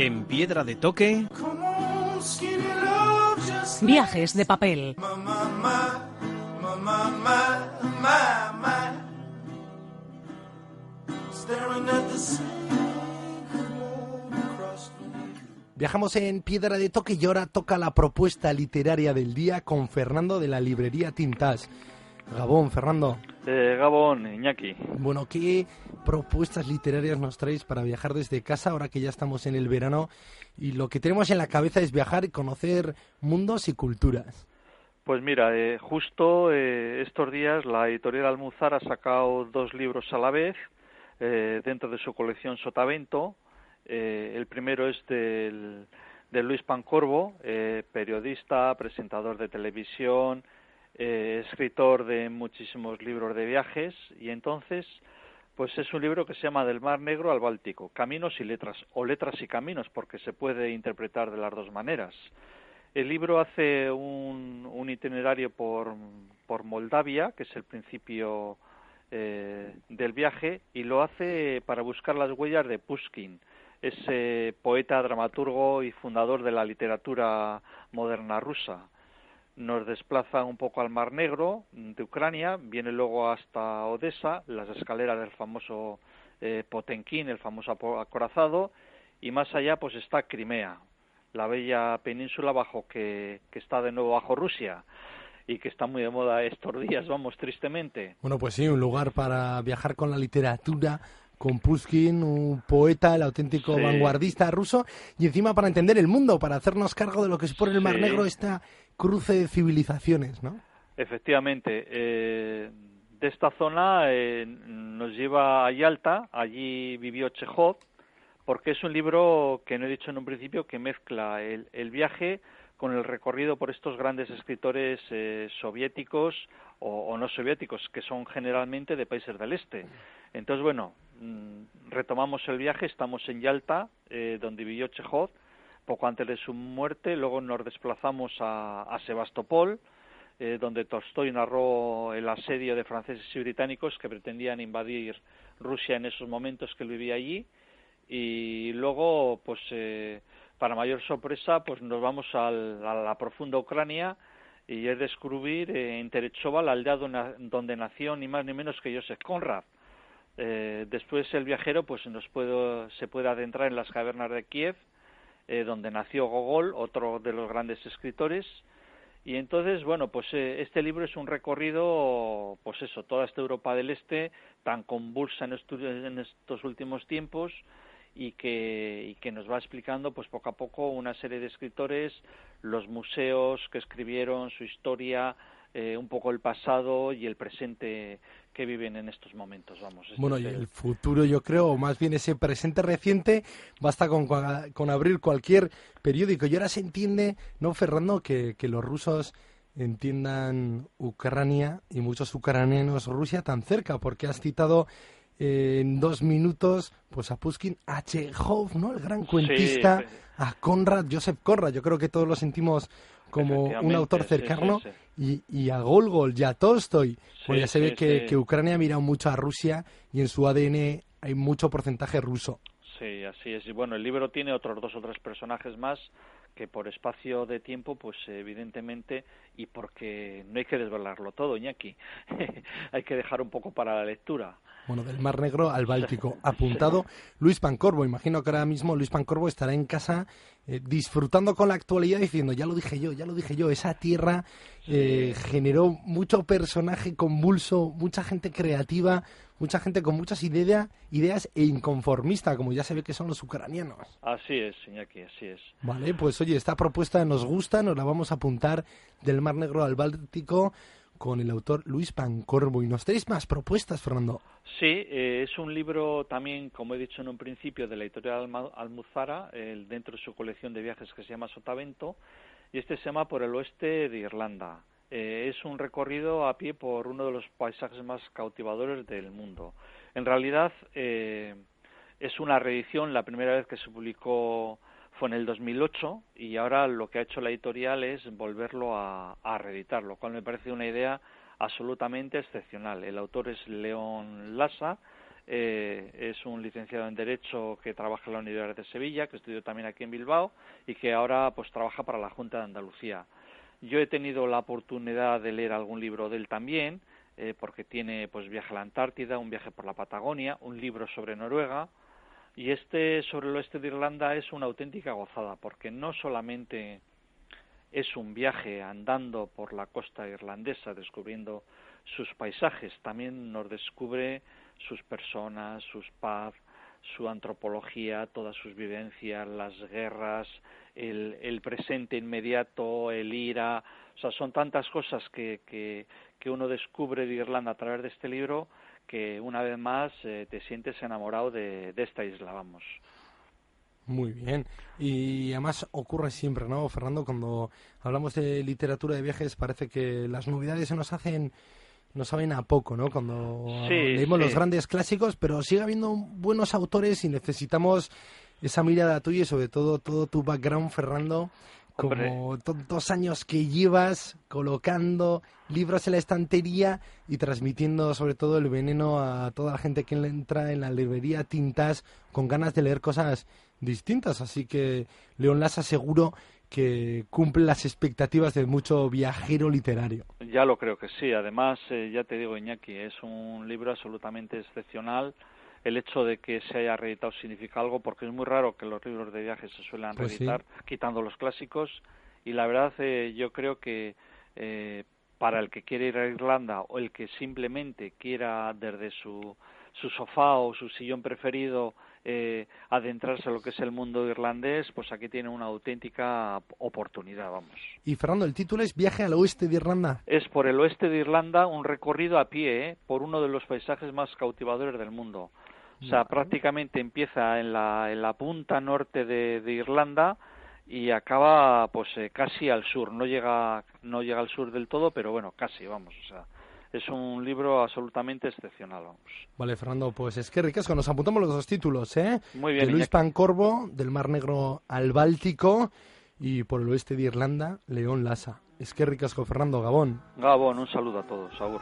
En Piedra de Toque, Viajes de papel. Viajamos en Piedra de Toque y ahora toca la propuesta literaria del día con Fernando de la librería Tintas. Gabón, Fernando. Eh, Gabón, Iñaki. Bueno, ¿qué propuestas literarias nos traéis para viajar desde casa ahora que ya estamos en el verano y lo que tenemos en la cabeza es viajar y conocer mundos y culturas? Pues mira, eh, justo eh, estos días la editorial Almuzar ha sacado dos libros a la vez eh, dentro de su colección Sotavento. El primero es del, de Luis Pancorbo, periodista, presentador de televisión, eh, escritor de muchísimos libros de viajes y entonces pues es un libro que se llama Del Mar Negro al Báltico, Caminos y Letras, o Letras y Caminos, porque se puede interpretar de las dos maneras. El libro hace un, itinerario por, por Moldavia, que es el principio eh, del viaje, y lo hace para buscar las huellas de Pushkin, ese poeta, dramaturgo y fundador de la literatura moderna rusa nos desplaza un poco al Mar Negro de Ucrania, viene luego hasta Odessa, las escaleras del famoso eh, Potenkin, el famoso acorazado, y más allá pues está Crimea, la bella península bajo que, que está de nuevo bajo Rusia y que está muy de moda estos días, vamos, tristemente. Bueno, pues sí, un lugar para viajar con la literatura, con Pushkin, un poeta, el auténtico Sí. vanguardista ruso, y encima para entender el mundo, para hacernos cargo de lo que supone el Mar Sí. Negro, esta cruce de civilizaciones, ¿no? Efectivamente, eh, de esta zona eh, nos lleva a Yalta, allí vivió Chekhov, porque es un libro que no he dicho en un principio que mezcla el, el viaje con el recorrido por estos grandes escritores eh, soviéticos o, o no soviéticos, que son generalmente de países del este. Entonces, bueno, retomamos el viaje, estamos en Yalta, eh, donde vivió Chekhov, poco antes de su muerte, luego nos desplazamos a, Sebastopol, eh, donde Tolstoy narró el asedio de franceses y británicos que pretendían invadir Rusia en esos momentos que él vivía allí, y luego, pues, eh, para mayor sorpresa, pues nos vamos al- a la profunda Ucrania y es descubrir eh, en Terechova la aldea dona- donde nació ni más ni menos que Joseph Conrad. Eh, después el viajero pues nos puede, se puede adentrar en las cavernas de Kiev, eh, donde nació Gogol, otro de los grandes escritores. Y entonces, bueno, pues eh, este libro es un recorrido, pues eso, toda esta Europa del Este, tan convulsa en, estu- en estos últimos tiempos, y que, y que nos va explicando, pues poco a poco, una serie de escritores, los museos que escribieron su historia, eh, un poco el pasado y el presente que viven en estos momentos, vamos. Este Bueno, y el- futuro, yo creo, o más bien ese presente reciente, basta con, con abrir cualquier periódico. Y ahora se entiende, ¿no, Fernando, que, que los rusos entiendan Ucrania y muchos ucranianos Rusia tan cerca? Porque has citado eh, en dos minutos pues a Pushkin, a Chekhov, ¿no? El gran cuentista, Sí, a Conrad, Joseph Conrad. Yo creo que todos lo sentimos como un autor sí, cercano. sí, Y, y a Golgol y a Tolstoy. Pues ya se ve que, que Ucrania ha mirado mucho a Rusia y en su ADN hay mucho porcentaje ruso. Sí, así es. Y bueno, el libro tiene otros dos o tres personajes más que por espacio de tiempo, pues evidentemente, y porque no hay que desvelarlo todo, Iñaki, hay que dejar un poco para la lectura. Bueno, del Mar Negro al Báltico. Apuntado Luis Pancorbo. Imagino que ahora mismo Luis Pancorbo estará en casa eh, disfrutando con la actualidad diciendo, ya lo dije yo, ya lo dije yo, esa tierra eh, generó mucho personaje convulso, mucha gente creativa, mucha gente con muchas idea- ideas e inconformista, como ya se ve que son los ucranianos. Así es, Iñaki, así es. Vale, pues oye, esta propuesta nos gusta, nos la vamos a apuntar del Mar Negro al Báltico con el autor Luis Pancorbo. ¿Y nos tenéis más propuestas, Fernando? Sí, eh, es un libro también, como he dicho en un principio, de la editorial Almuzara, el, dentro de su colección de viajes que se llama Sotavento, y este se llama Por el oeste de Irlanda. Eh, es un recorrido a pie por uno de los paisajes más cautivadores del mundo. En realidad eh, es una reedición, la primera vez que se publicó fue en el 2008 y ahora lo que ha hecho la editorial es volverlo a, reeditar, lo cual me parece una idea absolutamente excepcional. El autor es León Lassa, eh, es un licenciado en Derecho que trabaja en la Universidad de Sevilla, que estudió también aquí en Bilbao y que ahora pues trabaja para la Junta de Andalucía. Yo he tenido la oportunidad de leer algún libro de él también, eh, porque tiene pues viaje a la Antártida, un viaje por la Patagonia, un libro sobre Noruega, y este sobre el oeste de Irlanda es una auténtica gozada, porque no solamente es un viaje andando por la costa irlandesa, descubriendo sus paisajes, también nos descubre sus personas, sus paz, su antropología, todas sus vivencias, las guerras, el, el presente inmediato, el ira, o sea, son tantas cosas que, que, que uno descubre de Irlanda a través de este libro que una vez más eh, te sientes enamorado de, esta isla, vamos. Muy bien. Y además ocurre siempre, ¿no, Fernando? Cuando hablamos de literatura de viajes parece que las novedades se nos hacen, nos saben a poco, ¿no? Cuando leemos los grandes clásicos, pero sigue habiendo buenos autores y necesitamos esa mirada tuya y sobre todo todo tu background, Fernando, como dos años que llevas colocando libros en la estantería y transmitiendo sobre todo el veneno a toda la gente que entra en la librería tintas con ganas de leer cosas distintas. Así que León Lassa seguro que cumple las expectativas de mucho viajero literario. Ya lo creo que sí. Además, eh, ya te digo, Iñaki, es un libro absolutamente excepcional el hecho de que se haya reeditado significa algo porque es muy raro que los libros de viajes se suelen pues reeditar quitando los clásicos y la verdad eh, yo creo que eh, para el que quiere ir a Irlanda o el que simplemente quiera desde su, su sofá o su sillón preferido eh, adentrarse a lo que es el mundo irlandés, pues aquí tiene una auténtica oportunidad, vamos. Y Fernando, el título es Viaje al oeste de Irlanda. Es por el oeste de Irlanda un recorrido a pie por uno de los paisajes más cautivadores del mundo. O sea, prácticamente empieza en la, en la punta norte de, Irlanda y acaba pues eh, casi al sur. No llega, no llega al sur del todo, pero bueno, casi, vamos. O sea, es un libro absolutamente excepcional. Vamos. Vale, Fernando, pues es que ricasco. Nos apuntamos los dos títulos, ¿eh? Muy bien. De Luis Pancorbo, del Mar Negro al Báltico, y por el oeste de Irlanda, León Lassa. Es que ricasco, Fernando Gabón. Gabón, un saludo a todos. Agur.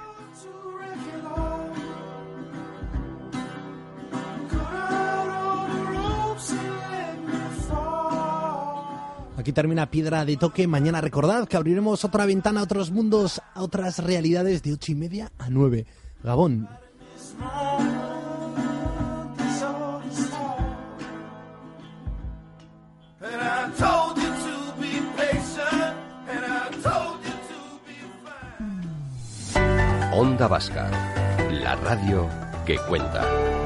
Aquí termina Piedra de Toque. Mañana recordad que abriremos otra ventana a otros mundos, a otras realidades de ocho y media a nueve. Gabón. Onda Vasca, la radio que cuenta.